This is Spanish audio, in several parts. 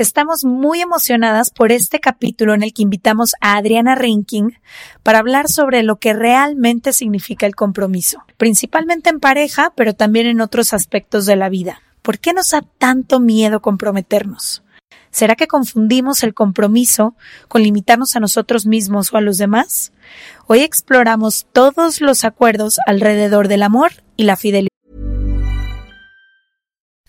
Estamos muy emocionadas por este capítulo en el que invitamos a Adriana Rinking para hablar sobre lo que realmente significa el compromiso, principalmente en pareja, pero también en otros aspectos de la vida. ¿Por qué nos da tanto miedo comprometernos? ¿Será que confundimos el compromiso con limitarnos a nosotros mismos o a los demás? Hoy exploramos todos los acuerdos alrededor del amor y la fidelidad.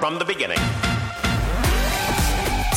From the beginning.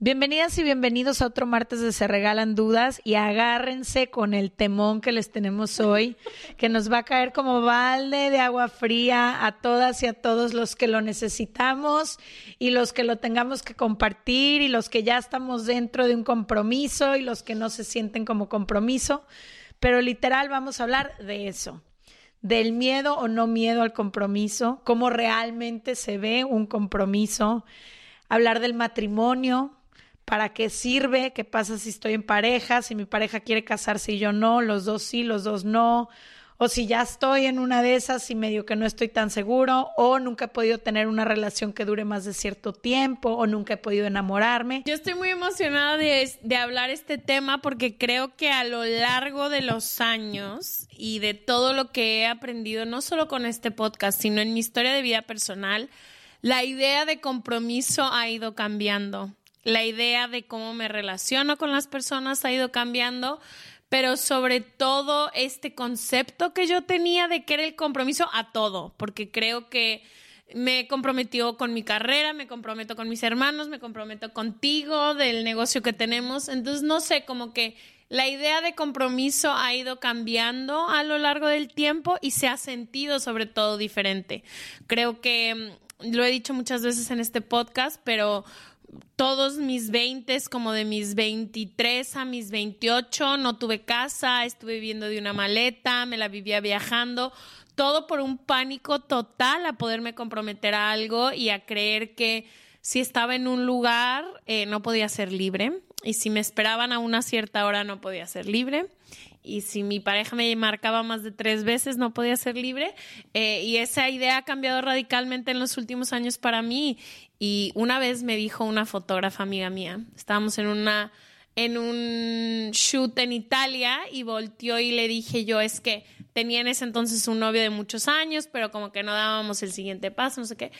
Bienvenidas y bienvenidos a otro martes de Se Regalan Dudas y agárrense con el temón que les tenemos hoy, que nos va a caer como balde de agua fría a todas y a todos los que lo necesitamos y los que lo tengamos que compartir y los que ya estamos dentro de un compromiso y los que no se sienten como compromiso. Pero literal vamos a hablar de eso, del miedo o no miedo al compromiso, cómo realmente se ve un compromiso, hablar del matrimonio, para qué sirve, qué pasa si estoy en pareja, si mi pareja quiere casarse y yo no, los dos sí, los dos no, o si ya estoy en una de esas y medio que no estoy tan seguro, o nunca he podido tener una relación que dure más de cierto tiempo, o nunca he podido enamorarme. Yo estoy muy emocionada de, de hablar este tema porque creo que a lo largo de los años y de todo lo que he aprendido, no solo con este podcast, sino en mi historia de vida personal, la idea de compromiso ha ido cambiando. La idea de cómo me relaciono con las personas ha ido cambiando, pero sobre todo este concepto que yo tenía de que era el compromiso a todo, porque creo que me comprometió con mi carrera, me comprometo con mis hermanos, me comprometo contigo, del negocio que tenemos. Entonces, no sé, como que la idea de compromiso ha ido cambiando a lo largo del tiempo y se ha sentido sobre todo diferente. Creo que mm, lo he dicho muchas veces en este podcast, pero todos mis 20, como de mis 23 a mis 28, no tuve casa, estuve viviendo de una maleta, me la vivía viajando, todo por un pánico total a poderme comprometer a algo y a creer que si estaba en un lugar eh, no podía ser libre. Y si me esperaban a una cierta hora no podía ser libre. Y si mi pareja me marcaba más de tres veces no podía ser libre. Eh, y esa idea ha cambiado radicalmente en los últimos años para mí y una vez me dijo una fotógrafa amiga mía, estábamos en una en un shoot en Italia y volteó y le dije yo, es que tenía en ese entonces un novio de muchos años, pero como que no dábamos el siguiente paso, no sé qué.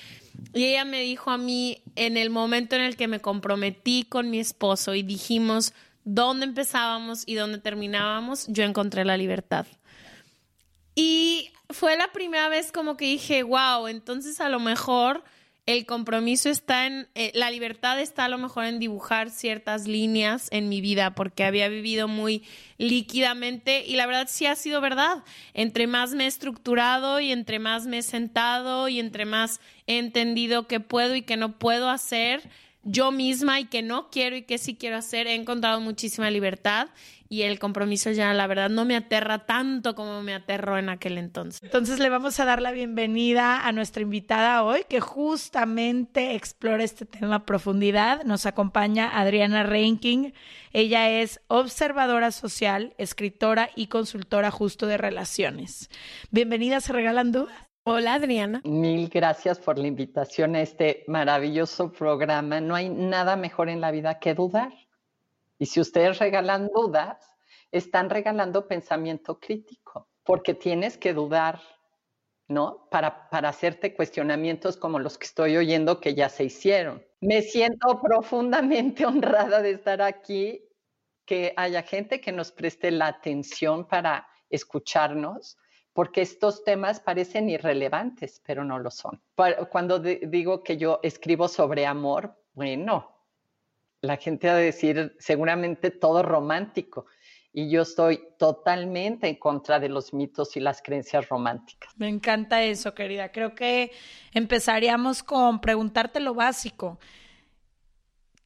Y ella me dijo a mí, en el momento en el que me comprometí con mi esposo y dijimos dónde empezábamos y dónde terminábamos, yo encontré la libertad. Y fue la primera vez como que dije, wow, entonces a lo mejor el compromiso está en, eh, la libertad está a lo mejor en dibujar ciertas líneas en mi vida porque había vivido muy líquidamente y la verdad sí ha sido verdad. Entre más me he estructurado y entre más me he sentado y entre más he entendido qué puedo y qué no puedo hacer, yo misma y que no quiero y que sí quiero hacer. He encontrado muchísima libertad y el compromiso ya, la verdad, no me aterra tanto como me aterró en aquel entonces. Entonces le vamos a dar la bienvenida a nuestra invitada hoy, que justamente explora este tema a profundidad. Nos acompaña Adriana Reinking. Ella es observadora social, escritora y consultora justo de relaciones. Bienvenida, ¿se regalan dudas? Hola Adriana. Mil gracias por la invitación a este maravilloso programa. No hay nada mejor en la vida que dudar. Y si ustedes regalan dudas, están regalando pensamiento crítico, porque tienes que dudar, ¿no? Para, para hacerte cuestionamientos como los que estoy oyendo que ya se hicieron. Me siento profundamente honrada de estar aquí, que haya gente que nos preste la atención para escucharnos porque estos temas parecen irrelevantes, pero no lo son. Cuando digo que yo escribo sobre amor, bueno, la gente va a decir seguramente todo romántico. Y yo estoy totalmente en contra de los mitos y las creencias románticas. Me encanta eso, querida. Creo que empezaríamos con preguntarte lo básico.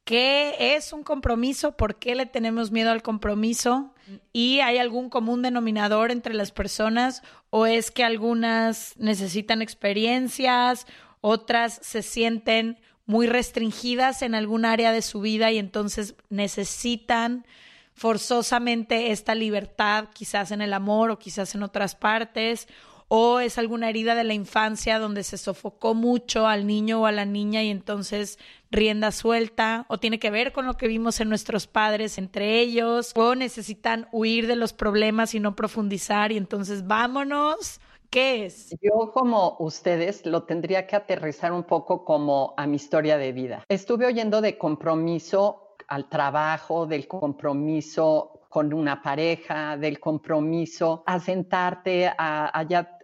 ¿Qué es un compromiso? ¿Por qué le tenemos miedo al compromiso? ¿Y hay algún común denominador entre las personas? ¿O es que algunas necesitan experiencias, otras se sienten muy restringidas en algún área de su vida y entonces necesitan forzosamente esta libertad, quizás en el amor o quizás en otras partes? O es alguna herida de la infancia donde se sofocó mucho al niño o a la niña y entonces rienda suelta, o tiene que ver con lo que vimos en nuestros padres entre ellos, o necesitan huir de los problemas y no profundizar y entonces vámonos. ¿Qué es? Yo como ustedes lo tendría que aterrizar un poco como a mi historia de vida. Estuve oyendo de compromiso al trabajo, del compromiso con una pareja, del compromiso a sentarte, a,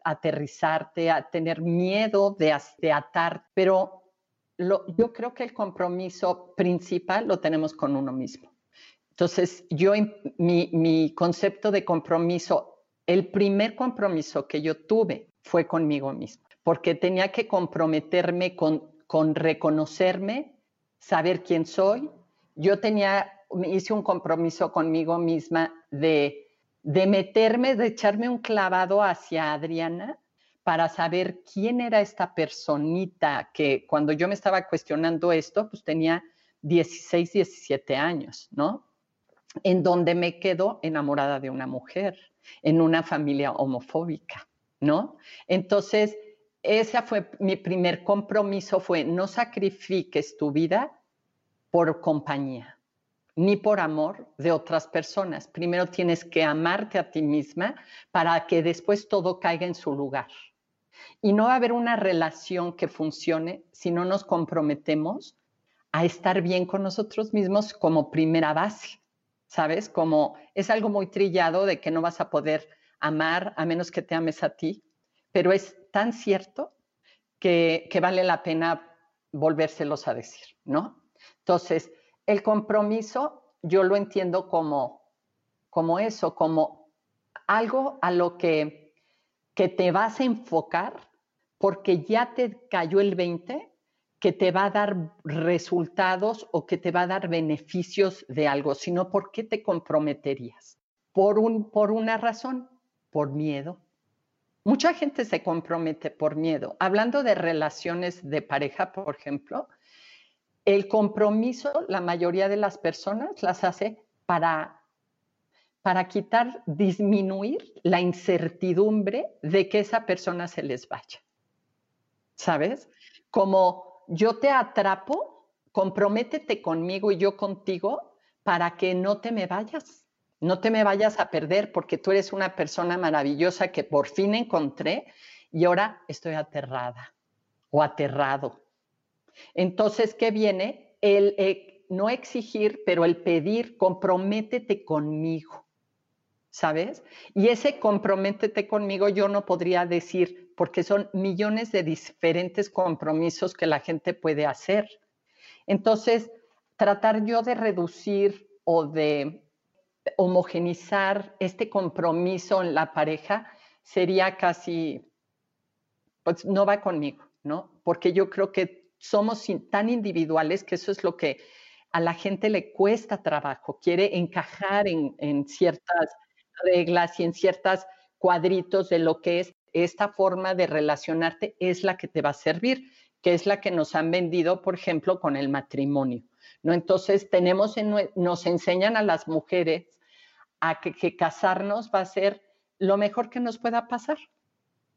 aterrizarte, a tener miedo de, de atar, pero yo creo que el compromiso principal lo tenemos con uno mismo. Entonces, yo, mi, mi concepto de compromiso, el primer compromiso que yo tuve fue conmigo mismo, porque tenía que comprometerme con, con reconocerme, saber quién soy. Yo tenía hice un compromiso conmigo misma de, de meterme, de echarme un clavado hacia Adriana para saber quién era esta personita que cuando yo me estaba cuestionando esto, pues tenía 16, 17 años, ¿no? En donde me quedo enamorada de una mujer, en una familia homofóbica, ¿no? Entonces, ese fue mi primer compromiso, fue no sacrifiques tu vida por compañía ni por amor de otras personas. Primero tienes que amarte a ti misma para que después todo caiga en su lugar. Y no va a haber una relación que funcione si no nos comprometemos a estar bien con nosotros mismos como primera base, ¿sabes? Como es algo muy trillado de que no vas a poder amar a menos que te ames a ti, pero es tan cierto que, vale la pena volvérselos a decir, ¿no? Entonces, el compromiso yo lo entiendo como, como eso, como algo a lo que, que te vas a enfocar porque ya te cayó el 20 que te va a dar resultados o que te va a dar beneficios de algo, sino por qué te comprometerías. Por, un, por una razón, por miedo. Mucha gente se compromete por miedo. Hablando de relaciones de pareja, por ejemplo, el compromiso, la mayoría de las personas las hace para, para quitar, disminuir la incertidumbre de que esa persona se les vaya. ¿Sabes? Como yo te atrapo, comprométete conmigo y yo contigo para que no te me vayas. No te me vayas a perder porque tú eres una persona maravillosa que por fin encontré y ahora estoy aterrada o aterrado entonces, ¿qué viene? El eh, no exigir, pero el pedir, comprométete conmigo, ¿sabes? Y ese comprométete conmigo yo no podría decir, porque son millones de diferentes compromisos que la gente puede hacer. Entonces, tratar yo de reducir o de homogenizar este compromiso en la pareja sería casi, pues no va conmigo, ¿no? Porque yo creo que somos tan individuales que eso es lo que a la gente le cuesta trabajo, quiere encajar en, en ciertas reglas y en ciertos cuadritos de lo que es esta forma de relacionarte es la que te va a servir, que es la que nos han vendido, por ejemplo, con el matrimonio. ¿no? Entonces, tenemos nos enseñan a las mujeres a que, casarnos va a ser lo mejor que nos pueda pasar.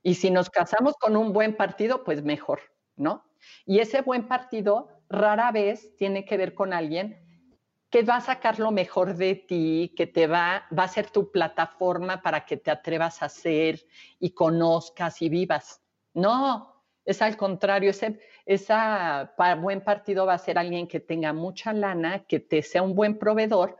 Y si nos casamos con un buen partido, pues mejor, ¿no? Y ese buen partido rara vez tiene que ver con alguien que va a sacar lo mejor de ti, que te va, va a ser tu plataforma para que te atrevas a hacer y conozcas y vivas. No, es al contrario, ese esa buen partido va a ser alguien que tenga mucha lana, que te sea un buen proveedor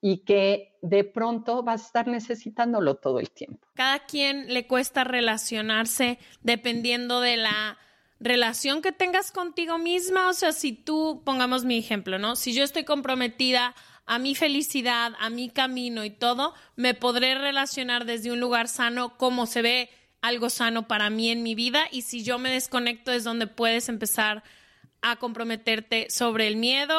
y que de pronto vas a estar necesitándolo todo el tiempo. Cada quien le cuesta relacionarse dependiendo de la relación que tengas contigo misma, o sea, si tú, pongamos mi ejemplo, ¿no? Si yo estoy comprometida a mi felicidad, a mi camino y todo, me podré relacionar desde un lugar sano como se ve algo sano para mí en mi vida y si yo me desconecto es donde puedes empezar a comprometerte sobre el miedo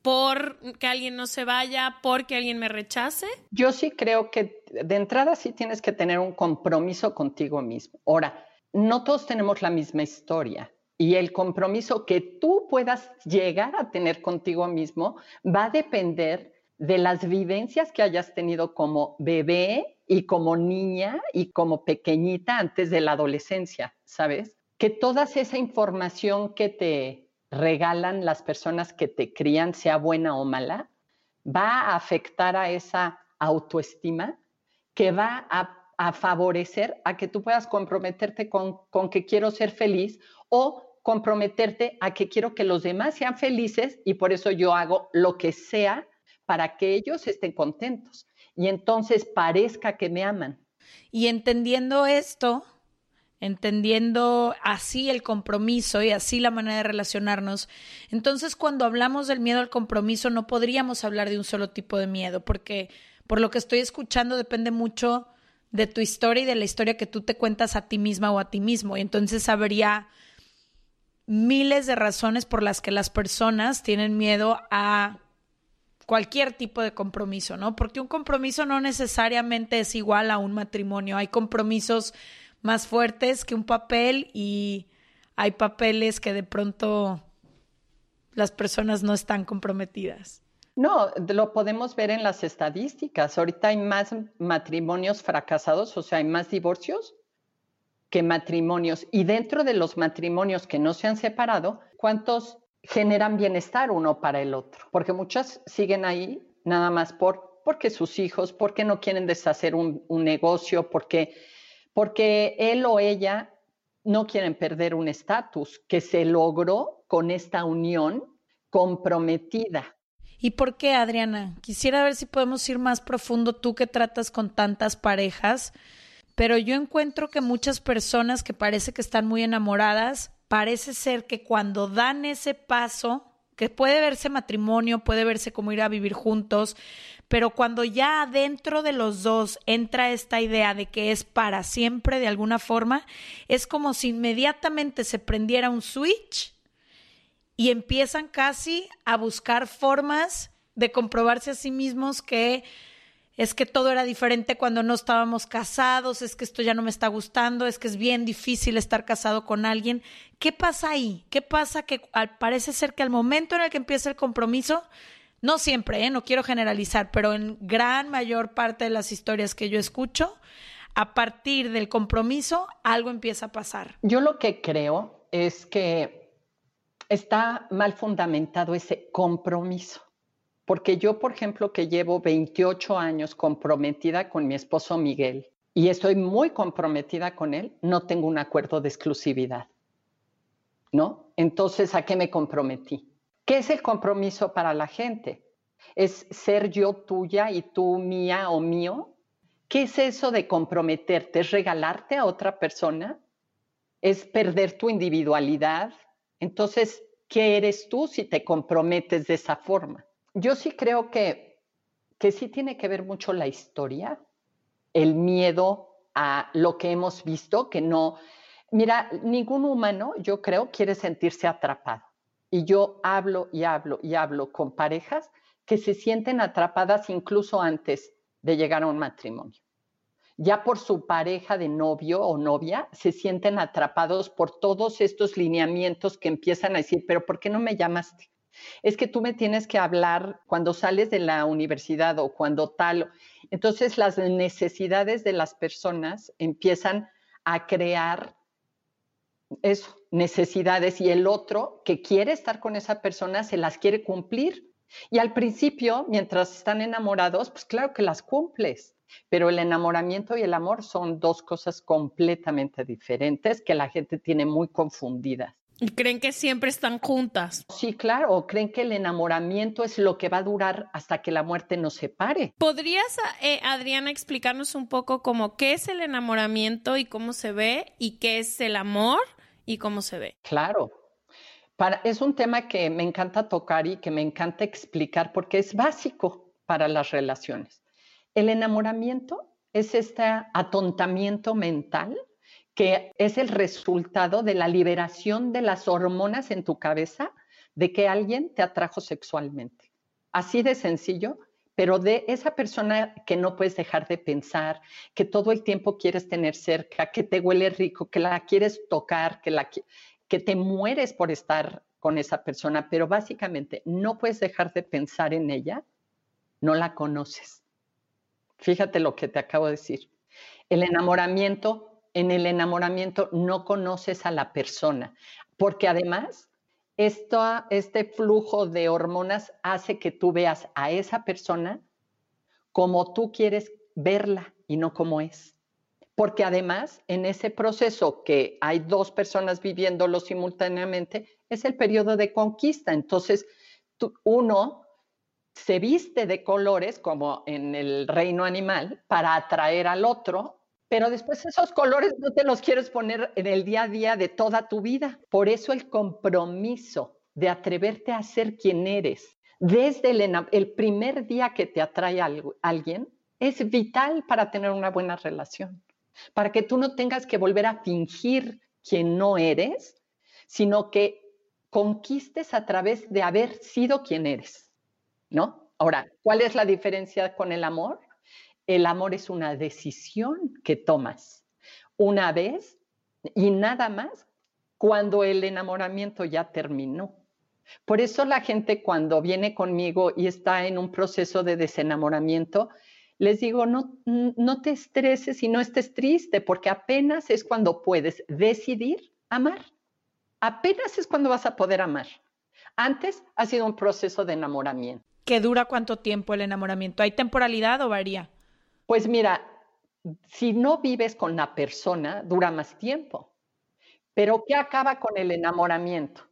por que alguien no se vaya, porque alguien me rechace. Yo sí creo que de entrada sí tienes que tener un compromiso contigo mismo. Ahora, no todos tenemos la misma historia y el compromiso que tú puedas llegar a tener contigo mismo va a depender de las vivencias que hayas tenido como bebé y como niña y como pequeñita antes de la adolescencia, ¿sabes? Que toda esa información que te regalan las personas que te crían, sea buena o mala, va a afectar a esa autoestima que va a a favorecer a que tú puedas comprometerte con, con que quiero ser feliz o comprometerte a que quiero que los demás sean felices y por eso yo hago lo que sea para que ellos estén contentos y entonces parezca que me aman. Y entendiendo esto, entendiendo así el compromiso y así la manera de relacionarnos, entonces cuando hablamos del miedo al compromiso no podríamos hablar de un solo tipo de miedo, porque por lo que estoy escuchando depende mucho de tu historia y de la historia que tú te cuentas a ti misma o a ti mismo. Y entonces habría miles de razones por las que las personas tienen miedo a cualquier tipo de compromiso, ¿no? Porque un compromiso no necesariamente es igual a un matrimonio. Hay compromisos más fuertes que un papel y hay papeles que de pronto las personas no están comprometidas. No, lo podemos ver en las estadísticas. Ahorita hay más matrimonios fracasados, o sea, hay más divorcios que matrimonios. Y dentro de los matrimonios que no se han separado, ¿cuántos generan bienestar uno para el otro? Porque muchas siguen ahí nada más por, porque sus hijos, porque no quieren deshacer un, un negocio, porque, porque él o ella no quieren perder un estatus que se logró con esta unión comprometida. ¿Y por qué, Adriana? Quisiera ver si podemos ir más profundo tú que tratas con tantas parejas, pero yo encuentro que muchas personas que parece que están muy enamoradas, parece ser que cuando dan ese paso, que puede verse matrimonio, puede verse como ir a vivir juntos, pero cuando ya dentro de los dos entra esta idea de que es para siempre de alguna forma, es como si inmediatamente se prendiera un switch y empiezan casi a buscar formas de comprobarse a sí mismos que es que todo era diferente cuando no estábamos casados, es que esto ya no me está gustando, es que es bien difícil estar casado con alguien. ¿Qué pasa ahí? ¿Qué pasa que parece ser que al momento en el que empieza el compromiso, no siempre, ¿eh? no quiero generalizar, pero en gran mayor parte de las historias que yo escucho, a partir del compromiso algo empieza a pasar? Yo lo que creo es que está mal fundamentado ese compromiso. Porque yo, por ejemplo, que llevo 28 años comprometida con mi esposo Miguel y estoy muy comprometida con él, no tengo un acuerdo de exclusividad. ¿No? Entonces, ¿a qué me comprometí? ¿Qué es el compromiso para la gente? ¿Es ser yo tuya y tú mía o mío? ¿Qué es eso de comprometerte? ¿Es regalarte a otra persona? ¿Es perder tu individualidad? Entonces, ¿qué eres tú si te comprometes de esa forma? Yo sí creo que, que sí tiene que ver mucho la historia, el miedo a lo que hemos visto, que no, Mira, ningún humano, yo creo, quiere sentirse atrapado. Y yo hablo y hablo y hablo con parejas que se sienten atrapadas incluso antes de llegar a un matrimonio. Ya por su pareja de novio o novia, se sienten atrapados por todos estos lineamientos que empiezan a decir, pero ¿por qué no me llamaste? Es que tú me tienes que hablar cuando sales de la universidad o cuando tal. Entonces las necesidades de las personas empiezan a crear eso, necesidades y el otro que quiere estar con esa persona se las quiere cumplir. Y al principio, mientras están enamorados, pues claro que las cumples, pero el enamoramiento y el amor son dos cosas completamente diferentes que la gente tiene muy confundidas. Y creen que siempre están juntas. Sí, claro, creen que el enamoramiento es lo que va a durar hasta que la muerte nos separe. ¿Podrías, eh, Adriana, explicarnos un poco cómo qué es el enamoramiento y cómo se ve y qué es el amor y cómo se ve? Claro. Es un tema que me encanta tocar y que me encanta explicar porque es básico para las relaciones. El enamoramiento es este atontamiento mental que es el resultado de la liberación de las hormonas en tu cabeza de que alguien te atrajo sexualmente. Así de sencillo, pero de esa persona que no puedes dejar de pensar, que todo el tiempo quieres tener cerca, que te huele rico, que la quieres tocar, que, la, que te mueres por estar con esa persona, pero básicamente no puedes dejar de pensar en ella, no la conoces. Fíjate lo que te acabo de decir. El enamoramiento en el enamoramiento no conoces a la persona, porque además esto, este flujo de hormonas hace que tú veas a esa persona como tú quieres verla y no como es. Porque además en ese proceso que hay dos personas viviéndolo simultáneamente, es el periodo de conquista. Entonces, uno se viste de colores como en el reino animal para atraer al otro pero después esos colores no te los quieres poner en el día a día de toda tu vida. Por eso el compromiso de atreverte a ser quien eres desde el, primer día que te atrae a alguien es vital para tener una buena relación, para que tú no tengas que volver a fingir quien no eres, sino que conquistes a través de haber sido quien eres, ¿no? Ahora, ¿cuál es la diferencia con el amor? El amor es una decisión que tomas una vez y nada más cuando el enamoramiento ya terminó. Por eso la gente cuando viene conmigo y está en un proceso de desenamoramiento, les digo, no, no te estreses y no estés triste, porque apenas es cuando puedes decidir amar. Apenas es cuando vas a poder amar. Antes ha sido un proceso de enamoramiento. ¿Qué dura cuánto tiempo el enamoramiento? ¿Hay temporalidad o varía? Pues mira, si no vives con la persona, dura más tiempo. Pero ¿qué acaba con el enamoramiento?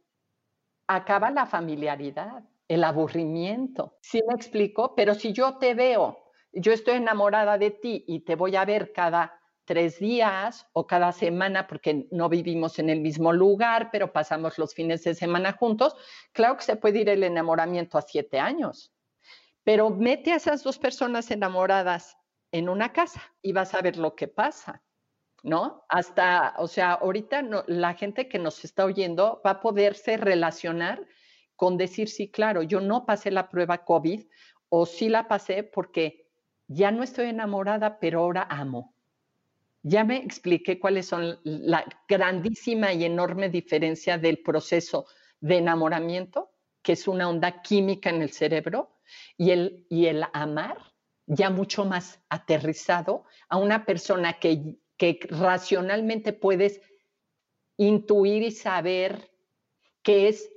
Acaba la familiaridad, el aburrimiento. ¿Sí me explico? Pero si yo te veo, yo estoy enamorada de ti y te voy a ver cada tres días o cada semana porque no vivimos en el mismo lugar, pero pasamos los fines de semana juntos, claro que se puede ir el enamoramiento a siete años. Pero mete a esas dos personas enamoradas en una casa y vas a ver lo que pasa, ¿no? Hasta, o sea, ahorita la gente que nos está oyendo va a poderse relacionar con decir, sí, claro, yo no pasé la prueba COVID o sí la pasé porque ya no estoy enamorada, pero ahora amo. Ya me expliqué cuáles son la grandísima y enorme diferencia del proceso de enamoramiento, que es una onda química en el cerebro, y el, y el amar, ya mucho más aterrizado a una persona que, que racionalmente puedes intuir y saber que es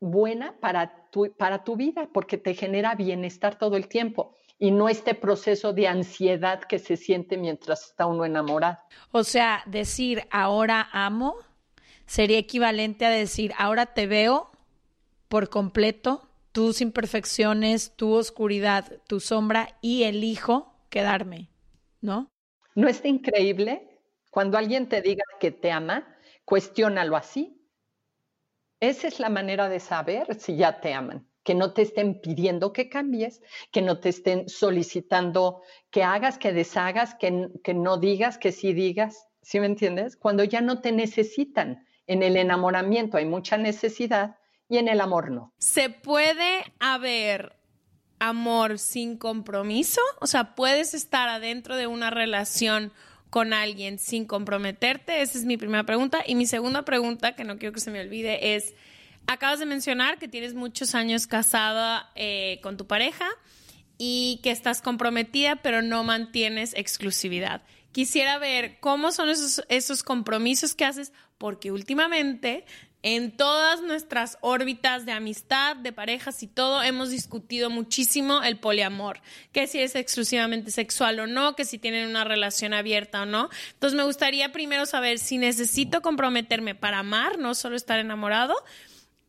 buena para tu, para tu vida, porque te genera bienestar todo el tiempo y no este proceso de ansiedad que se siente mientras está uno enamorado. O sea, decir ahora amo sería equivalente a decir ahora te veo por completo tus imperfecciones, tu oscuridad, tu sombra y elijo quedarme, ¿no? ¿No es increíble? Cuando alguien te diga que te ama, cuestiónalo así. Esa es la manera de saber si ya te aman, que no te estén pidiendo que cambies, que no te estén solicitando que hagas, que deshagas, que, que no digas, que sí digas. ¿sí me entiendes? Cuando ya no te necesitan. En el enamoramiento hay mucha necesidad y en el amor no. ¿Se puede haber amor sin compromiso? O sea, ¿puedes estar adentro de una relación con alguien sin comprometerte? Esa es mi primera pregunta. Y mi segunda pregunta, que no quiero que se me olvide, es, acabas de mencionar que tienes muchos años casada eh, con tu pareja y que estás comprometida, pero no mantienes exclusividad. Quisiera ver cómo son esos, esos compromisos que haces, porque últimamente en todas nuestras órbitas de amistad, de parejas y todo, hemos discutido muchísimo el poliamor, que si es exclusivamente sexual o no, que si tienen una relación abierta o no. Entonces me gustaría primero saber si necesito comprometerme para amar, no solo estar enamorado,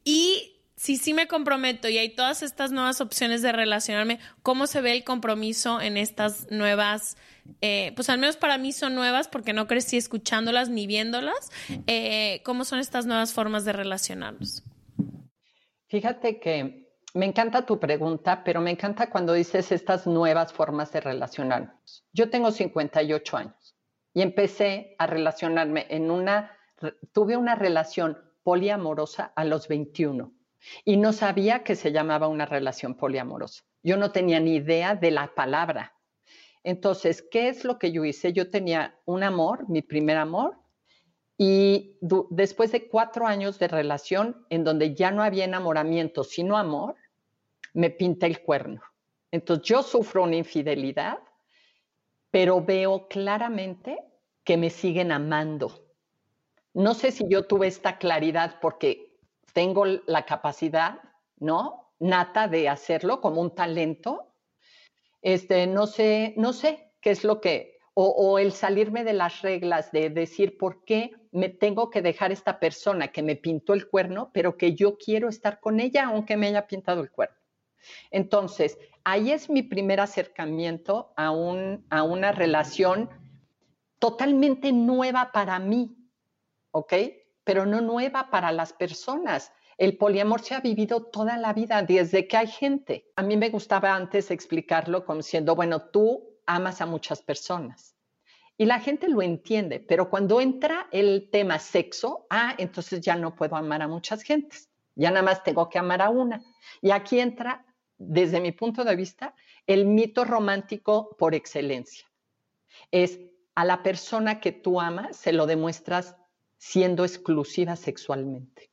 y si sí me comprometo y hay todas estas nuevas opciones de relacionarme, ¿cómo se ve el compromiso en estas nuevas, eh, pues al menos para mí son nuevas porque no crecí escuchándolas ni viéndolas, eh, ¿cómo son estas nuevas formas de relacionarnos? Fíjate que me encanta tu pregunta, pero me encanta cuando dices estas nuevas formas de relacionarnos. Yo tengo 58 años y empecé a relacionarme en una, tuve una relación poliamorosa a los 21 y no sabía que se llamaba una relación poliamorosa. Yo no tenía ni idea de la palabra. Entonces, ¿qué es lo que yo hice? Yo tenía un amor, mi primer amor, y después de cuatro años de relación en donde ya no había enamoramiento, sino amor, me pinta el cuerno. Entonces, yo sufro una infidelidad, pero veo claramente que me siguen amando. No sé si yo tuve esta claridad porque tengo la capacidad, ¿no? Nata de hacerlo como un talento. Este, no sé, no sé qué es lo que, o, el salirme de las reglas de decir por qué me tengo que dejar esta persona que me pintó el cuerno, pero que yo quiero estar con ella aunque me haya pintado el cuerno. Entonces, ahí es mi primer acercamiento a, un, a una relación totalmente nueva para mí, ¿ok? pero no nueva para las personas. El poliamor se ha vivido toda la vida, desde que hay gente. A mí me gustaba antes explicarlo como siendo, bueno, tú amas a muchas personas. Y la gente lo entiende, pero cuando entra el tema sexo, ah, entonces ya no puedo amar a muchas gentes, ya nada más tengo que amar a una. Y aquí entra, desde mi punto de vista, el mito romántico por excelencia. Es a la persona que tú amas, se lo demuestras siendo exclusiva sexualmente.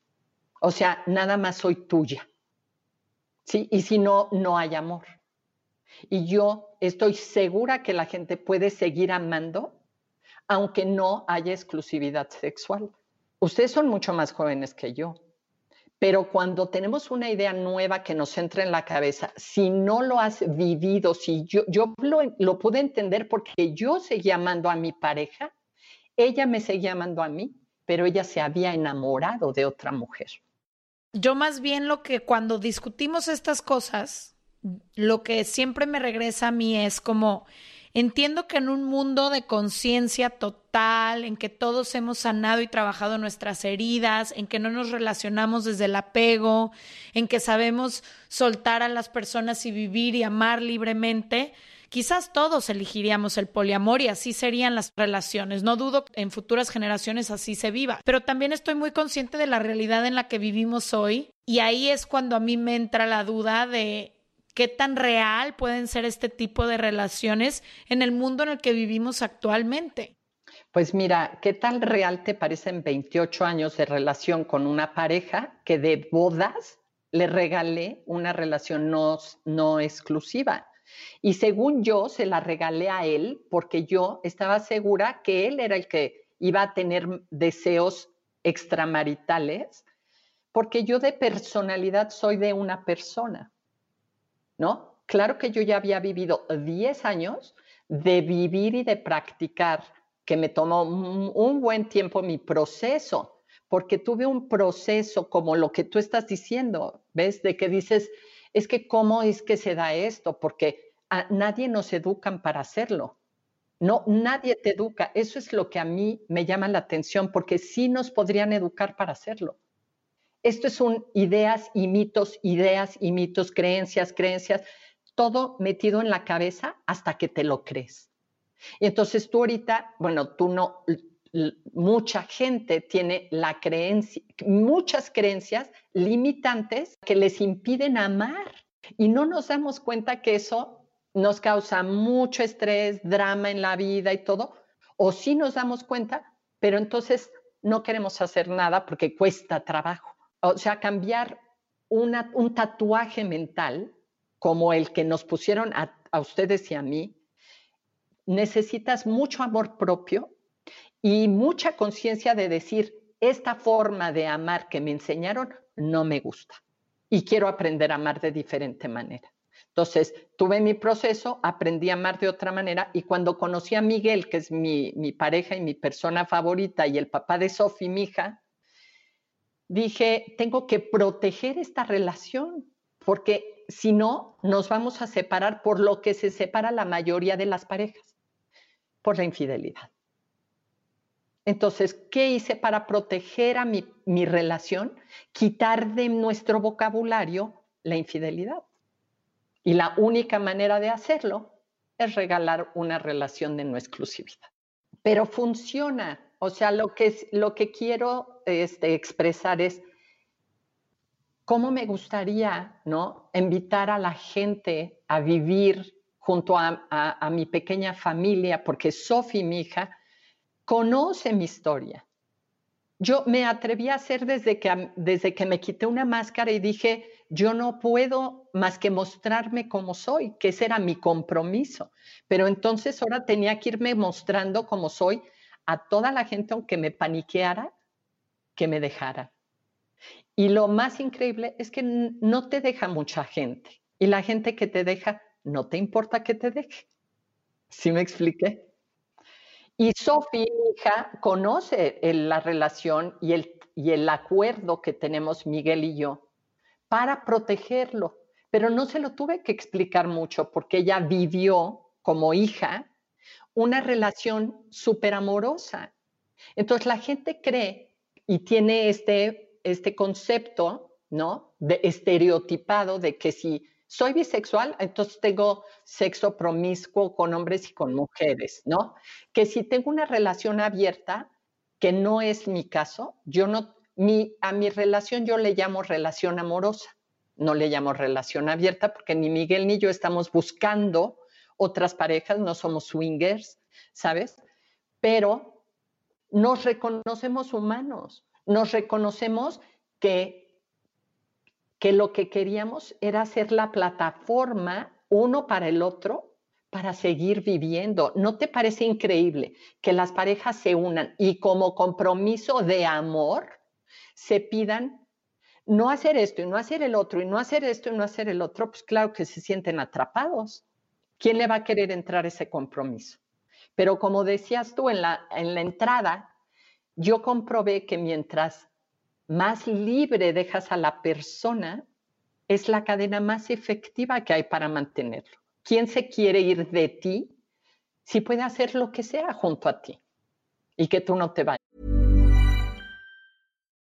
O sea, nada más soy tuya. ¿Sí? Y si no, no hay amor. Y yo estoy segura que la gente puede seguir amando aunque no haya exclusividad sexual. Ustedes son mucho más jóvenes que yo, pero cuando tenemos una idea nueva que nos entra en la cabeza, si no lo has vivido, si yo, yo lo, lo pude entender porque yo seguía amando a mi pareja, ella me seguía amando a mí, pero ella se había enamorado de otra mujer. Yo más bien lo que cuando discutimos estas cosas, lo que siempre me regresa a mí es como, entiendo que en un mundo de conciencia total, en que todos hemos sanado y trabajado nuestras heridas, en que no nos relacionamos desde el apego, en que sabemos soltar a las personas y vivir y amar libremente, Quizás todos elegiríamos el poliamor y así serían las relaciones. No dudo que en futuras generaciones así se viva, pero también estoy muy consciente de la realidad en la que vivimos hoy y ahí es cuando a mí me entra la duda de qué tan real pueden ser este tipo de relaciones en el mundo en el que vivimos actualmente. Pues mira, ¿qué tan real te parecen 28 años de relación con una pareja que de bodas le regalé una relación no, no exclusiva? Y según yo, se la regalé a él porque yo estaba segura que él era el que iba a tener deseos extramaritales, porque yo de personalidad soy de una persona, ¿no? Claro que yo ya había vivido 10 años de vivir y de practicar, que me tomó un buen tiempo mi proceso, porque tuve un proceso como lo que tú estás diciendo, ¿ves? De que dices, es que cómo es que se da esto, porque a nadie nos educan para hacerlo. No, nadie te educa. Eso es lo que a mí me llama la atención, porque sí nos podrían educar para hacerlo. Esto es un ideas y mitos, ideas y mitos, creencias, creencias, todo metido en la cabeza hasta que te lo crees. Y entonces tú ahorita, bueno, tú no, mucha gente tiene la creencia, muchas creencias limitantes que les impiden amar y no nos damos cuenta que eso nos causa mucho estrés, drama en la vida y todo, o sí nos damos cuenta, pero entonces no queremos hacer nada porque cuesta trabajo. O sea, cambiar un tatuaje mental como el que nos pusieron a ustedes y a mí, necesitas mucho amor propio y mucha conciencia de decir, esta forma de amar que me enseñaron no me gusta y quiero aprender a amar de diferente manera. Entonces, tuve mi proceso, aprendí a amar de otra manera y cuando conocí a Miguel, que es mi, pareja y mi persona favorita y el papá de Sofi, mi hija, dije, tengo que proteger esta relación porque si no, nos vamos a separar por lo que se separa la mayoría de las parejas, por la infidelidad. Entonces, ¿qué hice para proteger a mi, relación? Quitar de nuestro vocabulario la infidelidad. Y la única manera de hacerlo es regalar una relación de no exclusividad. Pero funciona. O sea, lo que, lo que quiero este, expresar es cómo me gustaría ¿no? invitar a la gente a vivir junto a, a mi pequeña familia, porque Sofi, mi hija, conoce mi historia. Yo me atreví a hacer desde que, desde que me quité una máscara y dije, yo no puedo más que mostrarme como soy, que ese era mi compromiso. Pero entonces ahora tenía que irme mostrando como soy a toda la gente, aunque me paniqueara, que me dejara. Y lo más increíble es que no te deja mucha gente. Y la gente que te deja, no te importa que te deje. ¿Sí me expliqué? Y Sofía, mi hija, conoce la relación y el, y el acuerdo que tenemos Miguel y yo para protegerlo, pero no se lo tuve que explicar mucho porque ella vivió como hija una relación súper amorosa. Entonces la gente cree y tiene este, este concepto, ¿no? De estereotipado de que si soy bisexual, entonces tengo sexo promiscuo con hombres y con mujeres, ¿no? Que si tengo una relación abierta, que no es mi caso, yo no, mi, a mi relación yo le llamo relación amorosa, no le llamo relación abierta porque ni Miguel ni yo estamos buscando otras parejas, no somos swingers, ¿sabes? Pero nos reconocemos humanos, nos reconocemos que que lo que queríamos era ser la plataforma uno para el otro para seguir viviendo. ¿No te parece increíble que las parejas se unan y como compromiso de amor se pidan no hacer esto y no hacer el otro y no hacer esto y no hacer el otro? Pues claro que se sienten atrapados. ¿Quién le va a querer entrar ese compromiso? Pero como decías tú en la, en la entrada, yo comprobé que mientras más libre dejas a la persona, es la cadena más efectiva que hay para mantenerlo. ¿Quién se quiere ir de ti si puede hacer lo que sea junto a ti y que tú no te vayas?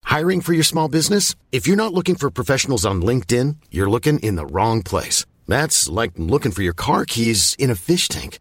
Hiring for your small business? If you're not looking for professionals on LinkedIn, you're looking in the wrong place. That's like looking for your car keys in a fish tank.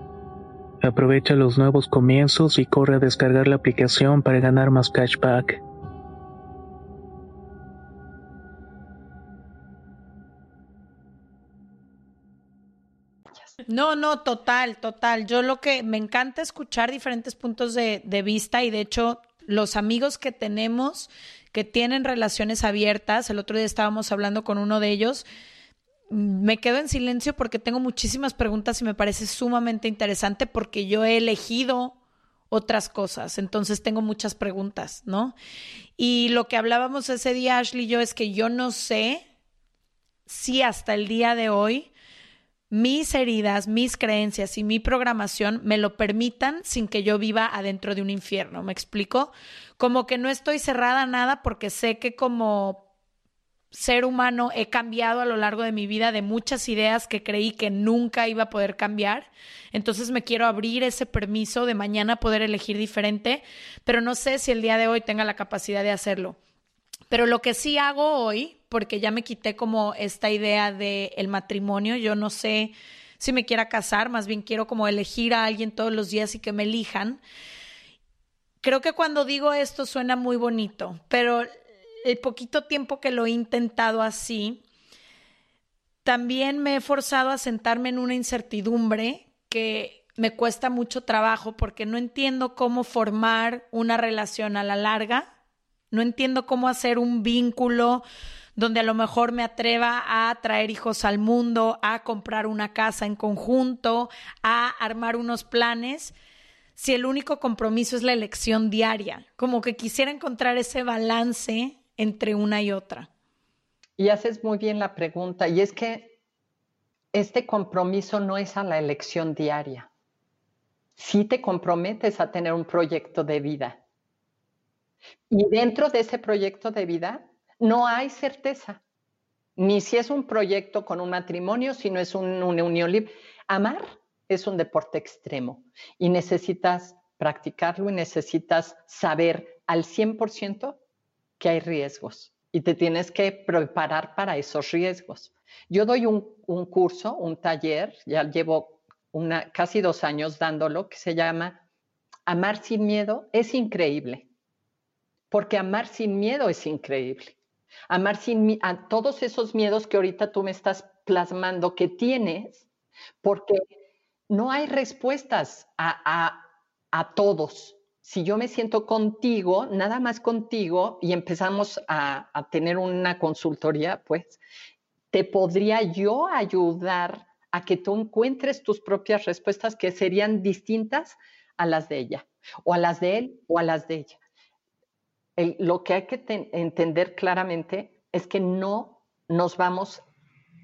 Aprovecha los nuevos comienzos y corre a descargar la aplicación para ganar más cashback. No, no, total, total. Yo lo que me encanta escuchar diferentes puntos de, de, vista y de hecho los amigos que tenemos que tienen relaciones abiertas, el otro día estábamos hablando con uno de ellos, me quedo en silencio porque tengo muchísimas preguntas y me parece sumamente interesante porque yo he elegido otras cosas, entonces tengo muchas preguntas, ¿no? Y lo que hablábamos ese día, Ashley y yo, es que yo no sé si hasta el día de hoy mis heridas, mis creencias y mi programación me lo permitan sin que yo viva adentro de un infierno, ¿me explico? Como que no estoy cerrada a nada porque sé que como ser humano he cambiado a lo largo de mi vida de muchas ideas que creí que nunca iba a poder cambiar. Entonces me quiero abrir ese permiso de mañana poder elegir diferente, pero no sé si el día de hoy tenga la capacidad de hacerlo. Pero lo que sí hago hoy, porque ya me quité como esta idea del el matrimonio, yo no sé si me quiera casar, más bien quiero como elegir a alguien todos los días y que me elijan. Creo que cuando digo esto suena muy bonito, pero el poquito tiempo que lo he intentado así, también me he forzado a sentarme en una incertidumbre que me cuesta mucho trabajo porque no entiendo cómo formar una relación a la larga, no entiendo cómo hacer un vínculo donde a lo mejor me atreva a traer hijos al mundo, a comprar una casa en conjunto, a armar unos planes, si el único compromiso es la elección diaria. Como que quisiera encontrar ese balance entre una y otra? Y haces muy bien la pregunta, y es que este compromiso no es a la elección diaria. Si te comprometes a tener un proyecto de vida. Y dentro de ese proyecto de vida no hay certeza, ni si es un proyecto con un matrimonio, si no es una unión libre. Amar es un deporte extremo y necesitas practicarlo y necesitas saber al 100% que hay riesgos y te tienes que preparar para esos riesgos. Yo doy un, curso, un taller, ya llevo casi dos años dándolo, que se llama Amar sin miedo es increíble, porque amar sin miedo es increíble. Amar sin a todos esos miedos que ahorita tú me estás plasmando que tienes, porque no hay respuestas a, a todos si yo me siento contigo, nada más contigo, y empezamos a, tener una consultoría, pues te podría yo ayudar a que tú encuentres tus propias respuestas que serían distintas a las de ella, o a las de él, o a las de ella. lo que hay que entender claramente es que no nos vamos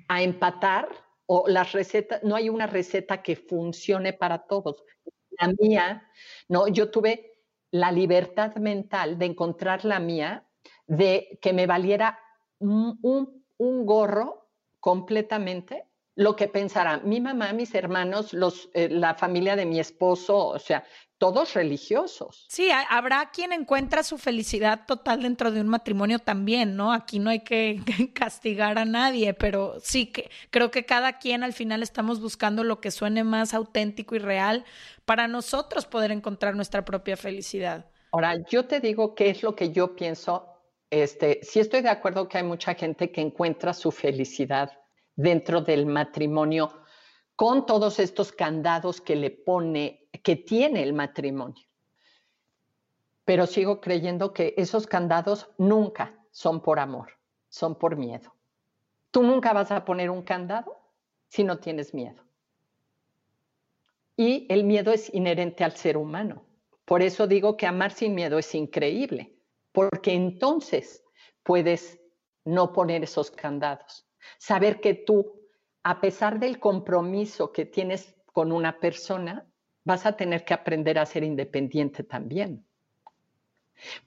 a empatar o las recetas, no hay una receta que funcione para todos la mía, ¿no? Yo tuve la libertad mental de encontrar la mía, de que me valiera un, gorro completamente lo que pensará mi mamá, mis hermanos, los, eh, la familia de mi esposo, o sea, todos religiosos. Sí, habrá quien encuentra su felicidad total dentro de un matrimonio también, ¿no? Aquí no hay que castigar a nadie, pero sí que creo que cada quien al final estamos buscando lo que suene más auténtico y real para nosotros poder encontrar nuestra propia felicidad. Ahora, yo te digo qué es lo que yo pienso. Este, sí estoy de acuerdo que hay mucha gente que encuentra su felicidad dentro del matrimonio con todos estos candados que le pone, que tiene el matrimonio. Pero sigo creyendo que esos candados nunca son por amor, son por miedo. Tú nunca vas a poner un candado si no tienes miedo. Y el miedo es inherente al ser humano. Por eso digo que amar sin miedo es increíble, porque entonces puedes no poner esos candados. Saber que tú, a pesar del compromiso que tienes con una persona, vas a tener que aprender a ser independiente también.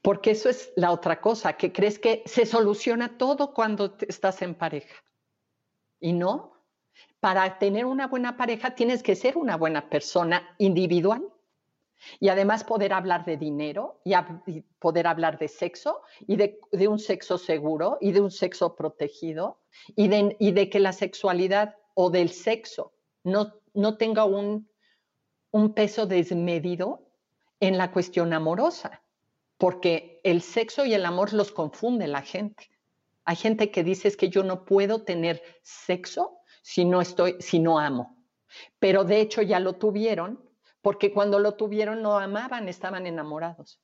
Porque eso es la otra cosa, que crees que se soluciona todo cuando estás en pareja. Y no, para tener una buena pareja tienes que ser una buena persona individual y además poder hablar de dinero y, poder hablar de sexo y de, un sexo seguro y de un sexo protegido y de, que la sexualidad o del sexo no, no tenga un, un peso desmedido en la cuestión amorosa, porque el sexo y el amor los confunde la gente. Hay gente que dice es que yo no puedo tener sexo si no estoy, si no amo. Pero de hecho ya lo tuvieron, porque cuando lo tuvieron no amaban, estaban enamorados.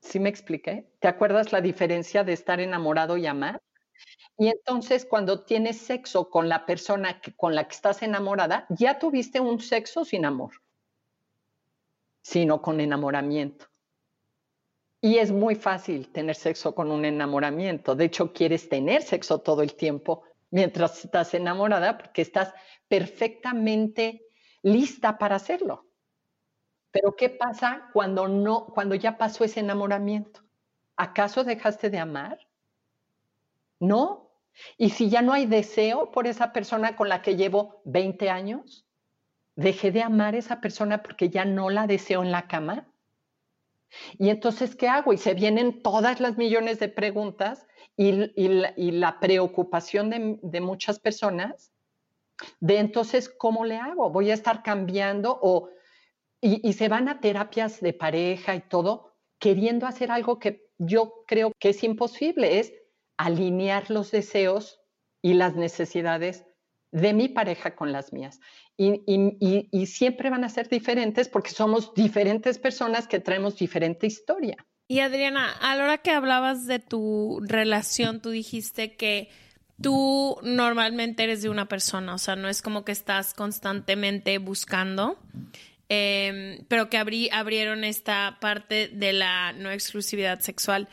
¿Sí me expliqué? ¿Te acuerdas la diferencia de estar enamorado y amar? Y entonces cuando tienes sexo con la persona con la que estás enamorada, ya tuviste un sexo sin amor, sino con enamoramiento. Y es muy fácil tener sexo con un enamoramiento. De hecho, quieres tener sexo todo el tiempo mientras estás enamorada porque estás perfectamente lista para hacerlo. Pero ¿qué pasa cuando no cuando ya pasó ese enamoramiento? ¿Acaso dejaste de amar? No. Y si ya no hay deseo por esa persona con la que llevo 20 años, dejé de amar a esa persona porque ya no la deseo en la cama. Y entonces, ¿qué hago? Y se vienen todas las millones de preguntas y, la, preocupación de, muchas personas de entonces, ¿cómo le hago? ¿Voy a estar cambiando? O, y, y se van a terapias de pareja y todo, queriendo hacer algo que yo creo que es imposible, es alinear los deseos y las necesidades de mi pareja con las mías. Y, siempre van a ser diferentes porque somos diferentes personas que traemos diferente historia. Y Adriana, a la hora que hablabas de tu relación, tú dijiste que tú normalmente eres de una persona, o sea, no es como que estás constantemente buscando, em, pero que abrieron esta parte de la no exclusividad sexual.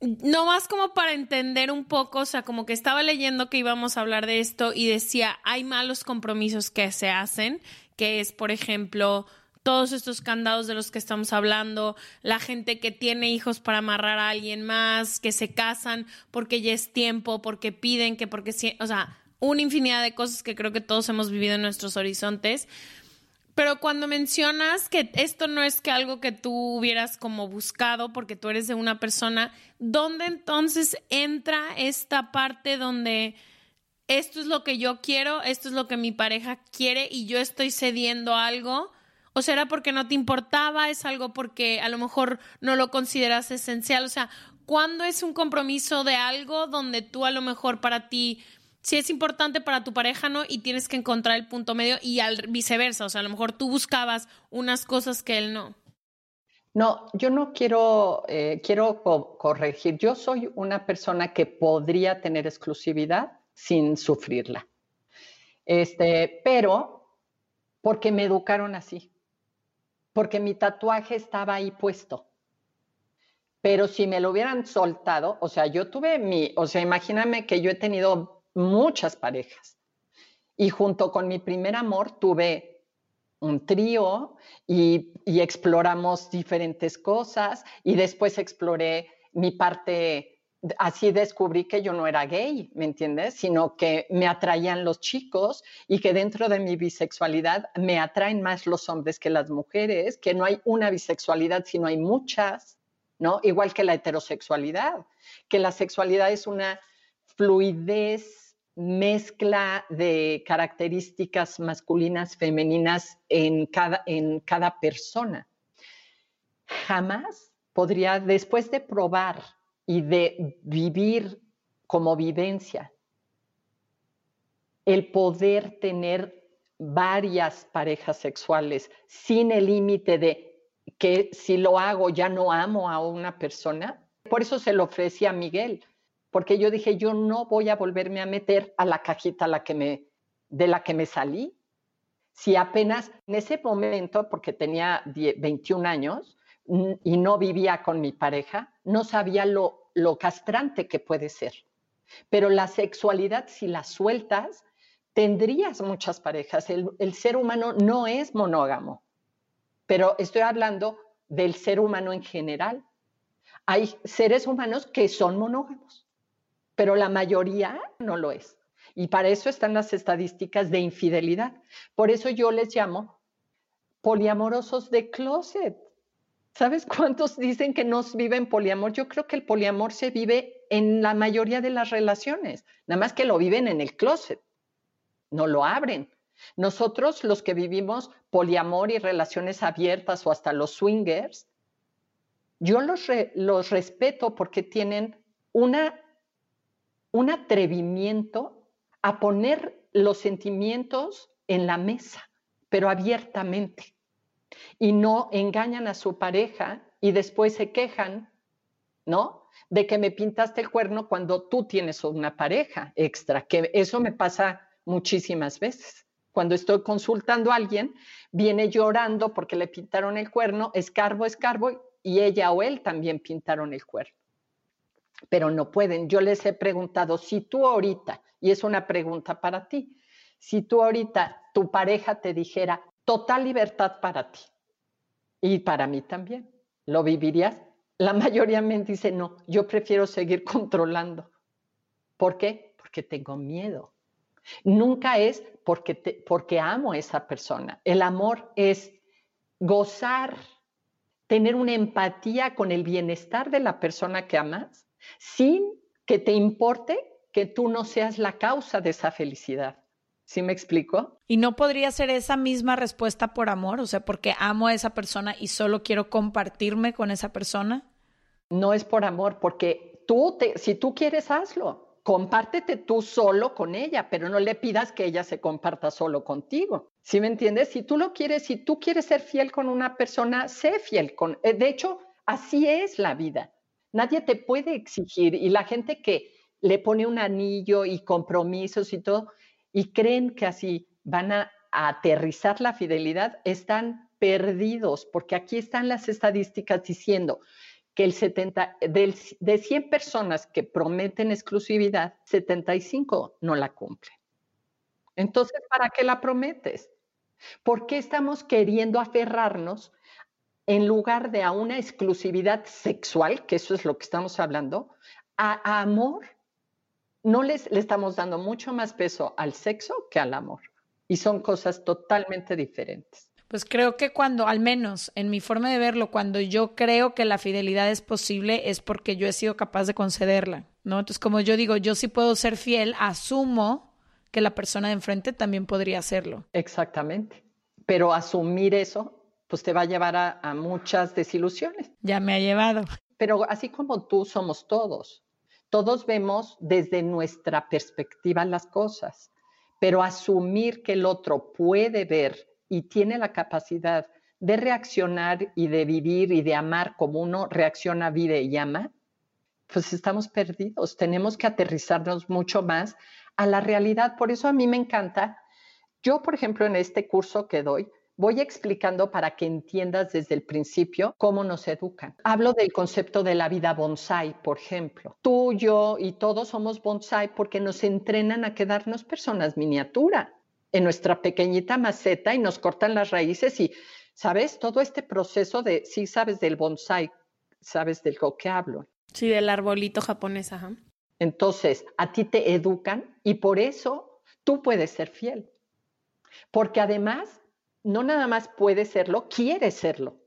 No más como para entender un poco, o sea, como que estaba leyendo que íbamos a hablar de esto y decía, hay malos compromisos que se hacen, que es, por ejemplo, todos estos candados de los que estamos hablando, la gente que tiene hijos para amarrar a alguien más, que se casan porque ya es tiempo, porque piden, que porque, o sea, una infinidad de cosas que creo que todos hemos vivido en nuestros horizontes. Pero cuando mencionas que esto no es que algo que tú hubieras como buscado porque tú eres de una persona, ¿dónde entonces entra esta parte donde esto es lo que yo quiero, esto es lo que mi pareja quiere y yo estoy cediendo algo? ¿O será porque no te importaba? ¿Es algo porque a lo mejor no lo consideras esencial? O sea, ¿cuándo es un compromiso de algo donde tú a lo mejor para ti si es importante para tu pareja, ¿no? Y tienes que encontrar el punto medio y al viceversa, o sea, a lo mejor tú buscabas unas cosas que él no. No, yo no quiero, eh, quiero corregir. Yo soy una persona que podría tener exclusividad sin sufrirla. Este, pero porque me educaron así, porque mi tatuaje estaba ahí puesto. Pero si me lo hubieran soltado, o sea, yo tuve mi, o sea, imagíname que yo he tenido muchas parejas. Y junto con mi primer amor tuve un trío y, exploramos diferentes cosas y después exploré mi parte, así descubrí que yo no era gay, ¿me entiendes? Sino que me atraían los chicos y que dentro de mi bisexualidad me atraen más los hombres que las mujeres, que no hay una bisexualidad, sino hay muchas, ¿no? Igual que la heterosexualidad, que la sexualidad es una fluidez mezcla de características masculinas, femeninas en cada, en cada persona. Jamás podría, después de probar y de vivir como vivencia el poder tener varias parejas sexuales sin el límite de que si lo hago ya no amo a una persona. Por eso se lo ofrecí a Miguel, porque yo dije, yo no voy a volverme a meter a la cajita la que me, de la que me salí. Si apenas en ese momento, porque tenía 21 años y no vivía con mi pareja, no sabía lo, castrante que puede ser. Pero la sexualidad, si la sueltas, tendrías muchas parejas. El, ser humano no es monógamo, pero estoy hablando del ser humano en general. Hay seres humanos que son monógamos, pero la mayoría no lo es. Y para eso están las estadísticas de infidelidad. Por eso yo les llamo poliamorosos de closet. ¿Sabes cuántos dicen que no viven poliamor? Yo creo que el poliamor se vive en la mayoría de las relaciones, nada más que lo viven en el closet, no lo abren. Nosotros, los que vivimos poliamor y relaciones abiertas o hasta los swingers, yo los, los respeto porque tienen una, un atrevimiento a poner los sentimientos en la mesa, pero abiertamente y no engañan a su pareja y después se quejan, ¿no? De que me pintaste el cuerno cuando tú tienes una pareja extra, que eso me pasa muchísimas veces. Cuando estoy consultando a alguien, viene llorando porque le pintaron el cuerno, escarbo, escarbo, y ella o él también pintaron el cuerno. Pero no pueden. Yo les he preguntado, si tú ahorita, y es una pregunta para ti, si tú ahorita tu pareja te dijera, total libertad para ti. Y para mí también. ¿Lo vivirías? La mayoría me dice, no, yo prefiero seguir controlando. ¿Por qué? Porque tengo miedo. Nunca es porque, porque amo a esa persona. El amor es gozar, tener una empatía con el bienestar de la persona que amas, sin que te importe que tú no seas la causa de esa felicidad. ¿Sí me explico? ¿Y no podría ser esa misma respuesta por amor? O sea, porque amo a esa persona y solo quiero compartirme con esa persona. No es por amor, porque tú, te, si tú quieres, hazlo. Compártete tú solo con ella, pero no le pidas que ella se comparta solo contigo. ¿Sí me entiendes? Si tú lo quieres, si tú quieres ser fiel con una persona, sé fiel con. Eh, de hecho, así es la vida. Nadie te puede exigir y la gente que le pone un anillo y compromisos y todo, y creen que así van a, aterrizar la fidelidad, están perdidos, porque aquí están las estadísticas diciendo que el 70, de 100 personas que prometen exclusividad, 75 no la cumplen. Entonces, ¿para qué la prometes? ¿Por qué estamos queriendo aferrarnos en lugar de a una exclusividad sexual, que eso es lo que estamos hablando, a amor? No les, le estamos dando mucho más peso al sexo que al amor. Y son cosas totalmente diferentes. Pues creo que cuando, al menos en mi forma de verlo, cuando yo creo que la fidelidad es posible, es porque yo he sido capaz de concederla, ¿no? Entonces, como yo digo, yo sí puedo ser fiel, asumo que la persona de enfrente también podría hacerlo. Exactamente. Pero asumir eso, pues te va a llevar a, a muchas desilusiones. Ya me ha llevado. Pero así como tú, somos todos. Todos vemos desde nuestra perspectiva las cosas, pero asumir que el otro puede ver y tiene la capacidad de reaccionar y de vivir y de amar como uno reacciona, vive y ama, pues estamos perdidos. Tenemos que aterrizarnos mucho más a la realidad. Por eso a mí me encanta. Yo, por ejemplo, en este curso que doy, Voy explicando para que entiendas desde el principio cómo nos educan. Hablo del concepto de la vida bonsai, por ejemplo. Tú, yo y todos somos bonsai porque nos entrenan a quedarnos personas miniatura en nuestra pequeñita maceta y nos cortan las raíces y, ¿sabes? Todo este proceso de, sí sabes del bonsai, sabes del que hablo. Sí, del arbolito japonés, ajá. Entonces, a ti te educan y por eso tú puedes ser fiel. Porque además no nada más puede serlo, quiere serlo,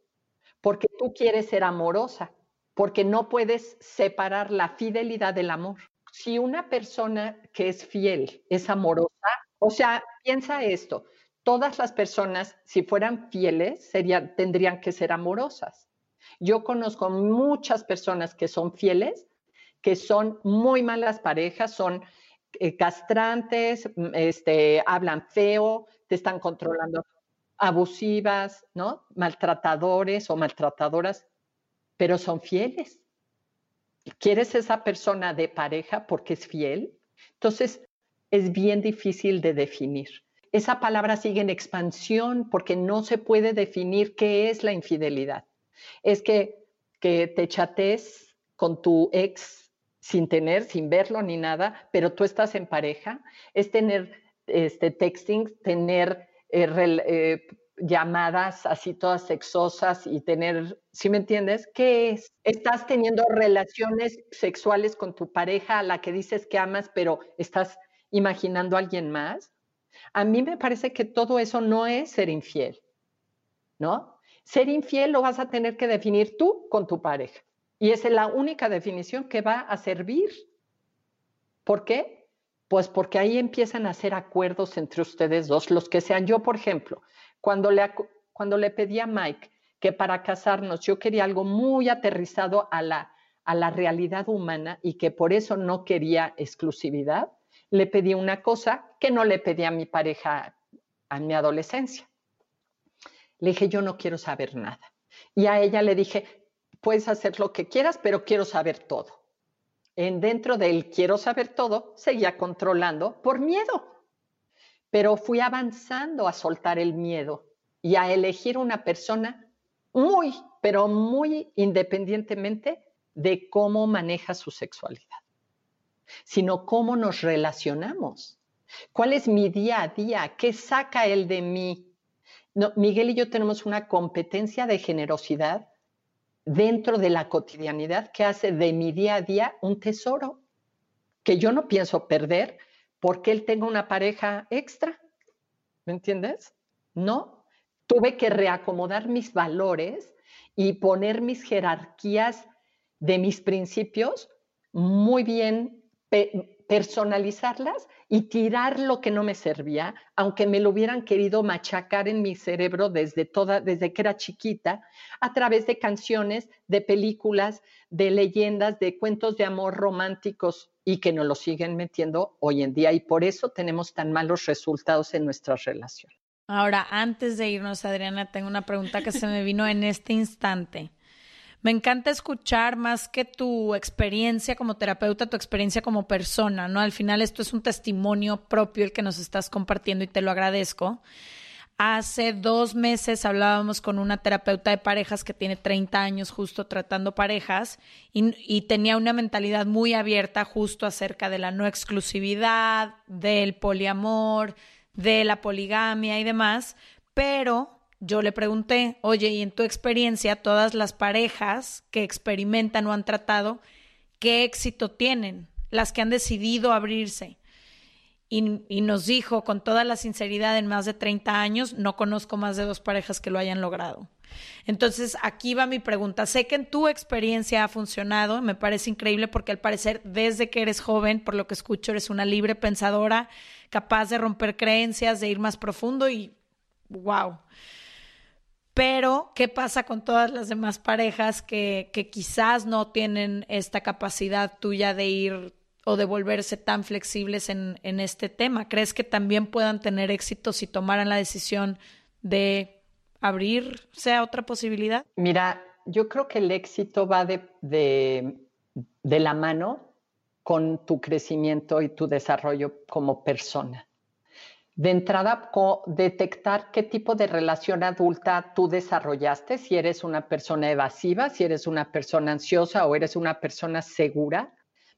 porque tú quieres ser amorosa, porque no puedes separar la fidelidad del amor. Si una persona que es fiel es amorosa, o sea, piensa esto, todas las personas, si fueran fieles, tendrían que ser amorosas. Yo conozco muchas personas que son fieles, que son muy malas parejas, son eh, castrantes, mm, este, hablan feo, te están controlando, abusivas, ¿no? Maltratadores o maltratadoras, pero son fieles. ¿Quieres esa persona de pareja porque es fiel? Entonces, es bien difícil de definir. Esa palabra sigue en expansión porque no se puede definir qué es la infidelidad. Es que, que te chates con tu ex sin tener, sin verlo ni nada, pero tú estás en pareja, es tener este, texting, tener eh, eh, llamadas así todas sexosas y tener, ¿sí me entiendes? ¿Qué es? Estás teniendo relaciones sexuales con tu pareja a la que dices que amas, pero estás imaginando a alguien más. A mí me parece que todo eso no es ser infiel, ¿no? Ser infiel lo vas a tener que definir tú con tu pareja. Y esa es la única definición que va a servir. ¿Por qué? Pues porque ahí empiezan a hacer acuerdos entre ustedes dos, los que sean. Yo, por ejemplo, cuando le, pedí a Mike que para casarnos yo quería algo muy aterrizado a la, a la realidad humana y que por eso no quería exclusividad, le pedí una cosa que no le pedí a mi pareja a mi adolescencia. Le dije, yo no quiero saber nada. Y a ella le dije, puedes hacer lo que quieras, pero quiero saber todo. En dentro del quiero saber todo, seguía controlando por miedo pero fui avanzando a soltar el miedo y a elegir una persona muy, pero muy independientemente de cómo maneja su sexualidad, sino cómo nos relacionamos. ¿Cuál es mi día a día? ¿Qué saca él de mí? Miguel y yo tenemos una competencia de generosidad dentro de la cotidianidad que hace de mi día a día un tesoro que yo no pienso perder porque él tenga una pareja extra. ¿Me entiendes? No. Tuve que reacomodar mis valores y poner mis jerarquías de mis principios muy bien, personalizarlas y tirar lo que no me servía, aunque me lo hubieran querido machacar en mi cerebro desde toda, desde que era chiquita, a través de canciones, de películas, de leyendas, de cuentos de amor románticos y que nos lo siguen metiendo hoy en día y por eso tenemos tan malos resultados en nuestra relación. Ahora, antes de irnos, Adriana, tengo una pregunta que se me vino en este instante. Me encanta escuchar más que tu experiencia como terapeuta, tu experiencia como persona, ¿no? Al final esto es un testimonio propio el que nos estás compartiendo y te lo agradezco. Hace dos meses hablábamos con una terapeuta de parejas que tiene 30 años justo tratando parejas y, tenía una mentalidad muy abierta justo acerca de la no exclusividad, del poliamor, de la poligamia y demás, pero yo le pregunté, oye, y en tu experiencia, todas las parejas que experimentan o han tratado, ¿qué éxito tienen? Las que han decidido abrirse y, nos dijo con toda la sinceridad en más de 30 años, no conozco más de dos parejas que lo hayan logrado. Entonces, aquí va mi pregunta. Sé que en tu experiencia ha funcionado, me parece increíble porque al parecer desde que eres joven, por lo que escucho, eres una libre pensadora, capaz de romper creencias, de ir más profundo y wow. Pero, ¿qué pasa con todas las demás parejas que, quizás no tienen esta capacidad tuya de ir o de volverse tan flexibles en, este tema? ¿Crees que también puedan tener éxito si tomaran la decisión de abrirse a otra posibilidad? Mira, yo creo que el éxito va de la mano con tu crecimiento y tu desarrollo como persona. De entrada, detectar qué tipo de relación adulta tú desarrollaste, si eres una persona evasiva, si eres una persona ansiosa o eres una persona segura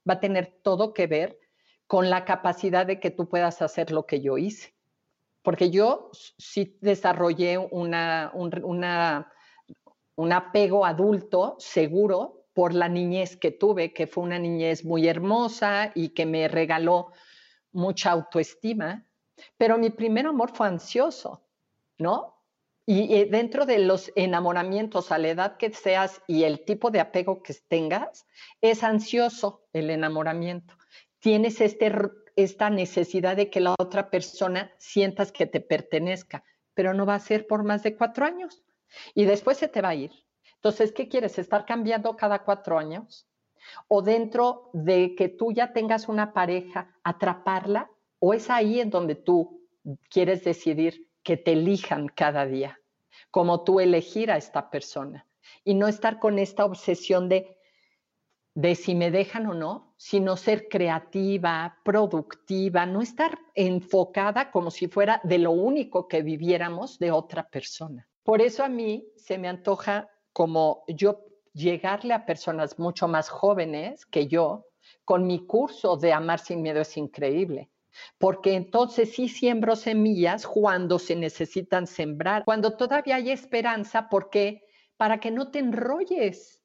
va a tener todo que ver con la capacidad de que tú puedas hacer lo que yo hice. Porque yo sí desarrollé una, un, apego adulto seguro por la niñez que tuve, que fue una niñez muy hermosa y que me regaló mucha autoestima. Pero mi primer amor fue ansioso, ¿no? Y dentro de los enamoramientos a la edad que seas y el tipo de apego que tengas, es ansioso el enamoramiento. Tienes este, esta necesidad de que la otra persona sientas que te pertenezca, pero no va a ser por más de cuatro años. Y después se te va a ir. Entonces, ¿qué quieres? ¿Estar cambiando cada cuatro años? o dentro de que tú ya tengas una pareja, atraparla, o es ahí en donde tú quieres decidir que te elijan cada día, como tú elegir a esta persona y no estar con esta obsesión de, de si me dejan o no, sino ser creativa, productiva, no estar enfocada como si fuera de lo único que viviéramos de otra persona. Por eso a mí se me antoja como yo llegarle a personas mucho más jóvenes que yo, con mi curso de Amar sin Miedo es increíble. Porque entonces sí siembro semillas cuando se necesitan sembrar, cuando todavía hay esperanza, porque para que no te enrolles,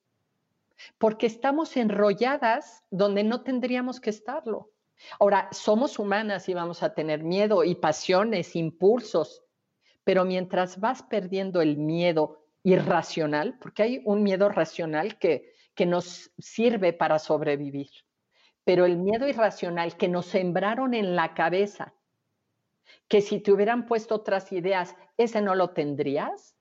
porque estamos enrolladas donde no tendríamos que estarlo. Ahora, somos humanas y vamos a tener miedo y pasiones, impulsos, pero mientras vas perdiendo el miedo irracional, porque hay un miedo racional que, que nos sirve para sobrevivir, pero el miedo irracional que nos sembraron en la cabeza, que si te hubieran puesto otras ideas, ese no lo tendrías.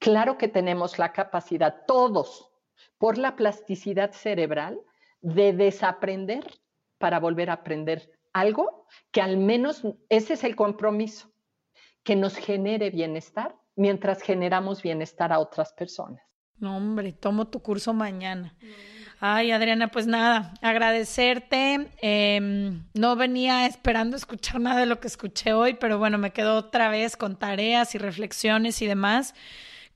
Claro que tenemos la capacidad, todos, por la plasticidad cerebral, de desaprender para volver a aprender algo que al menos ese es el compromiso que nos genere bienestar mientras generamos bienestar a otras personas. No, hombre, tomo tu curso mañana. Ay, Adriana, pues nada, agradecerte. Em, no venía esperando escuchar nada de lo que escuché hoy, pero bueno, me quedo otra vez con tareas y reflexiones y demás.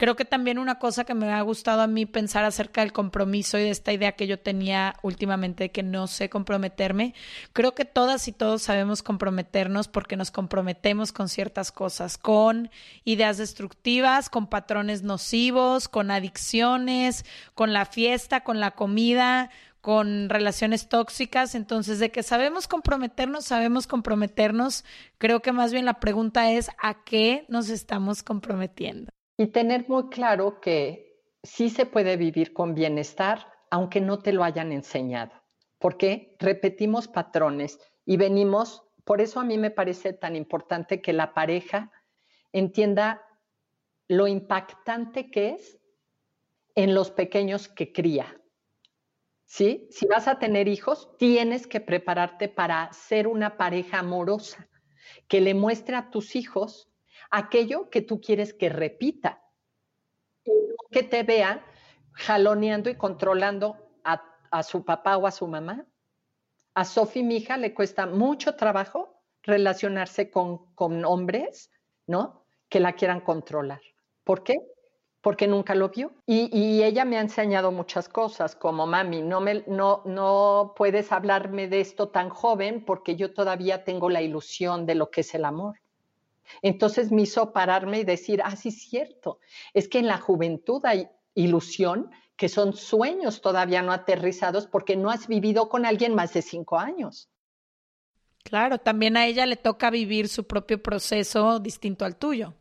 Creo que también una cosa que me ha gustado a mí pensar acerca del compromiso y de esta idea que yo tenía últimamente de que no sé comprometerme, creo que todas y todos sabemos comprometernos porque nos comprometemos con ciertas cosas, con ideas destructivas, con patrones nocivos, con adicciones, con la fiesta, con la comida, con relaciones tóxicas. Entonces, de que sabemos comprometernos, sabemos comprometernos. Creo que más bien la pregunta es a qué nos estamos comprometiendo y tener muy claro que sí se puede vivir con bienestar aunque no te lo hayan enseñado, porque repetimos patrones y venimos, por eso a mí me parece tan importante que la pareja entienda lo impactante que es en los pequeños que cría. ¿Sí? Si vas a tener hijos, tienes que prepararte para ser una pareja amorosa, que le muestre a tus hijos aquello que tú quieres que repita, que te vea jaloneando y controlando a, su papá o a su mamá. A Sofi, mi hija, le cuesta mucho trabajo relacionarse con, con hombres, ¿no? Que la quieran controlar. ¿Por qué? porque nunca lo vio. Y, y, ella me ha enseñado muchas cosas, como mami, no, me, no, no puedes hablarme de esto tan joven porque yo todavía tengo la ilusión de lo que es el amor. Entonces me hizo pararme y decir, ah, sí, es cierto, es que en la juventud hay ilusión, que son sueños todavía no aterrizados porque no has vivido con alguien más de cinco años. Claro, también a ella le toca vivir su propio proceso distinto al tuyo.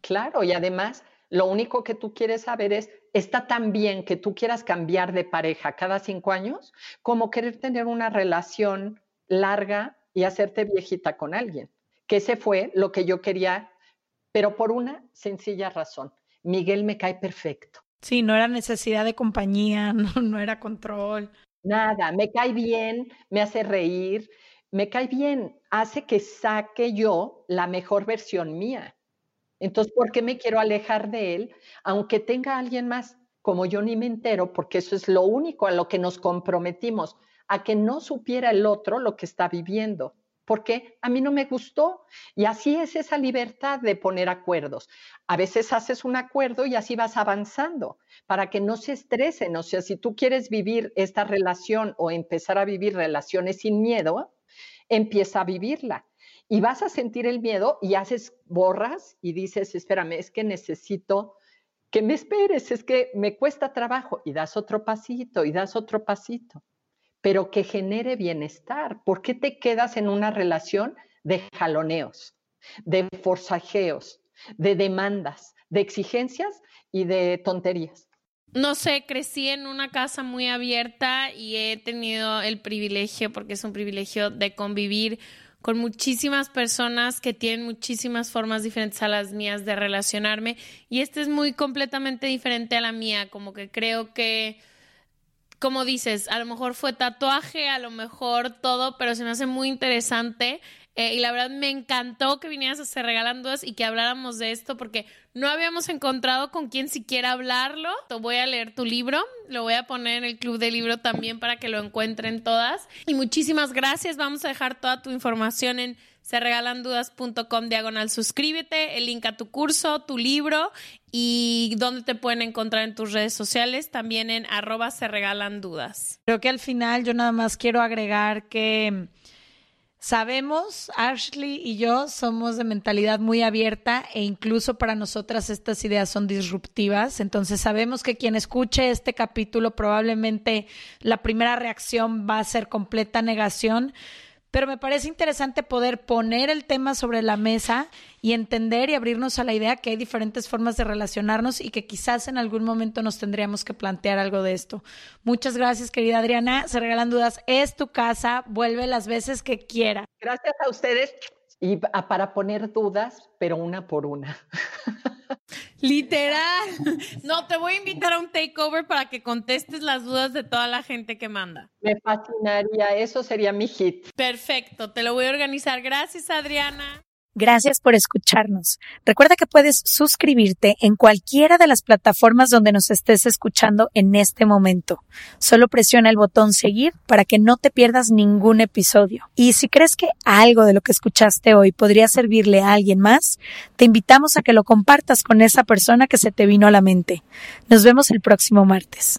Claro, y además lo único que tú quieres saber es, ¿está tan bien que tú quieras cambiar de pareja cada cinco años como querer tener una relación larga y hacerte viejita con alguien? Que ese fue lo que yo quería, pero por una sencilla razón. Miguel me cae perfecto. Sí, no era necesidad de compañía, no, era control. Nada, me cae bien, me hace reír, me cae bien, hace que saque yo la mejor versión mía. Entonces, ¿por qué me quiero alejar de él? Aunque tenga alguien más, como yo ni me entero, porque eso es lo único a lo que nos comprometimos, a que no supiera el otro lo que está viviendo porque a mí no me gustó. Y así es esa libertad de poner acuerdos. A veces haces un acuerdo y así vas avanzando para que no se estresen. O sea, si tú quieres vivir esta relación o empezar a vivir relaciones sin miedo, empieza a vivirla. Y vas a sentir el miedo y haces borras y dices, espérame, es que necesito que me esperes, es que me cuesta trabajo y das otro pasito y das otro pasito pero que genere bienestar. ¿Por qué te quedas en una relación de jaloneos, de forzajeos, de demandas, de exigencias y de tonterías? No sé, crecí en una casa muy abierta y he tenido el privilegio, porque es un privilegio, de convivir con muchísimas personas que tienen muchísimas formas diferentes a las mías de relacionarme y esta es muy completamente diferente a la mía, como que creo que como dices, a lo mejor fue tatuaje, a lo mejor todo, pero se me hace muy interesante. Eh, y la verdad me encantó que vinieras a Se Regalan Dudas y que habláramos de esto porque no habíamos encontrado con quién siquiera hablarlo. Voy a leer tu libro, lo voy a poner en el club de libro también para que lo encuentren todas. Y muchísimas gracias. Vamos a dejar toda tu información en serregalandudas.com diagonal suscríbete, el link a tu curso, tu libro y dónde te pueden encontrar en tus redes sociales, también en arroba se regalan dudas. Creo que al final yo nada más quiero agregar que sabemos, Ashley y yo somos de mentalidad muy abierta e incluso para nosotras estas ideas son disruptivas, entonces sabemos que quien escuche este capítulo probablemente la primera reacción va a ser completa negación pero me parece interesante poder poner el tema sobre la mesa y entender y abrirnos a la idea que hay diferentes formas de relacionarnos y que quizás en algún momento nos tendríamos que plantear algo de esto. Muchas gracias, querida Adriana. Se regalan dudas. Es tu casa. Vuelve las veces que quiera. Gracias a ustedes y para poner dudas, pero una por una. Literal. No, te voy a invitar a un takeover para que contestes las dudas de toda la gente que manda. Me fascinaría, eso sería mi hit. Perfecto, te lo voy a organizar. Gracias, Adriana. Gracias por escucharnos. Recuerda que puedes suscribirte en cualquiera de las plataformas donde nos estés escuchando en este momento. Solo presiona el botón seguir para que no te pierdas ningún episodio. Y si crees que algo de lo que escuchaste hoy podría servirle a alguien más, te invitamos a que lo compartas con esa persona que se te vino a la mente. Nos vemos el próximo martes.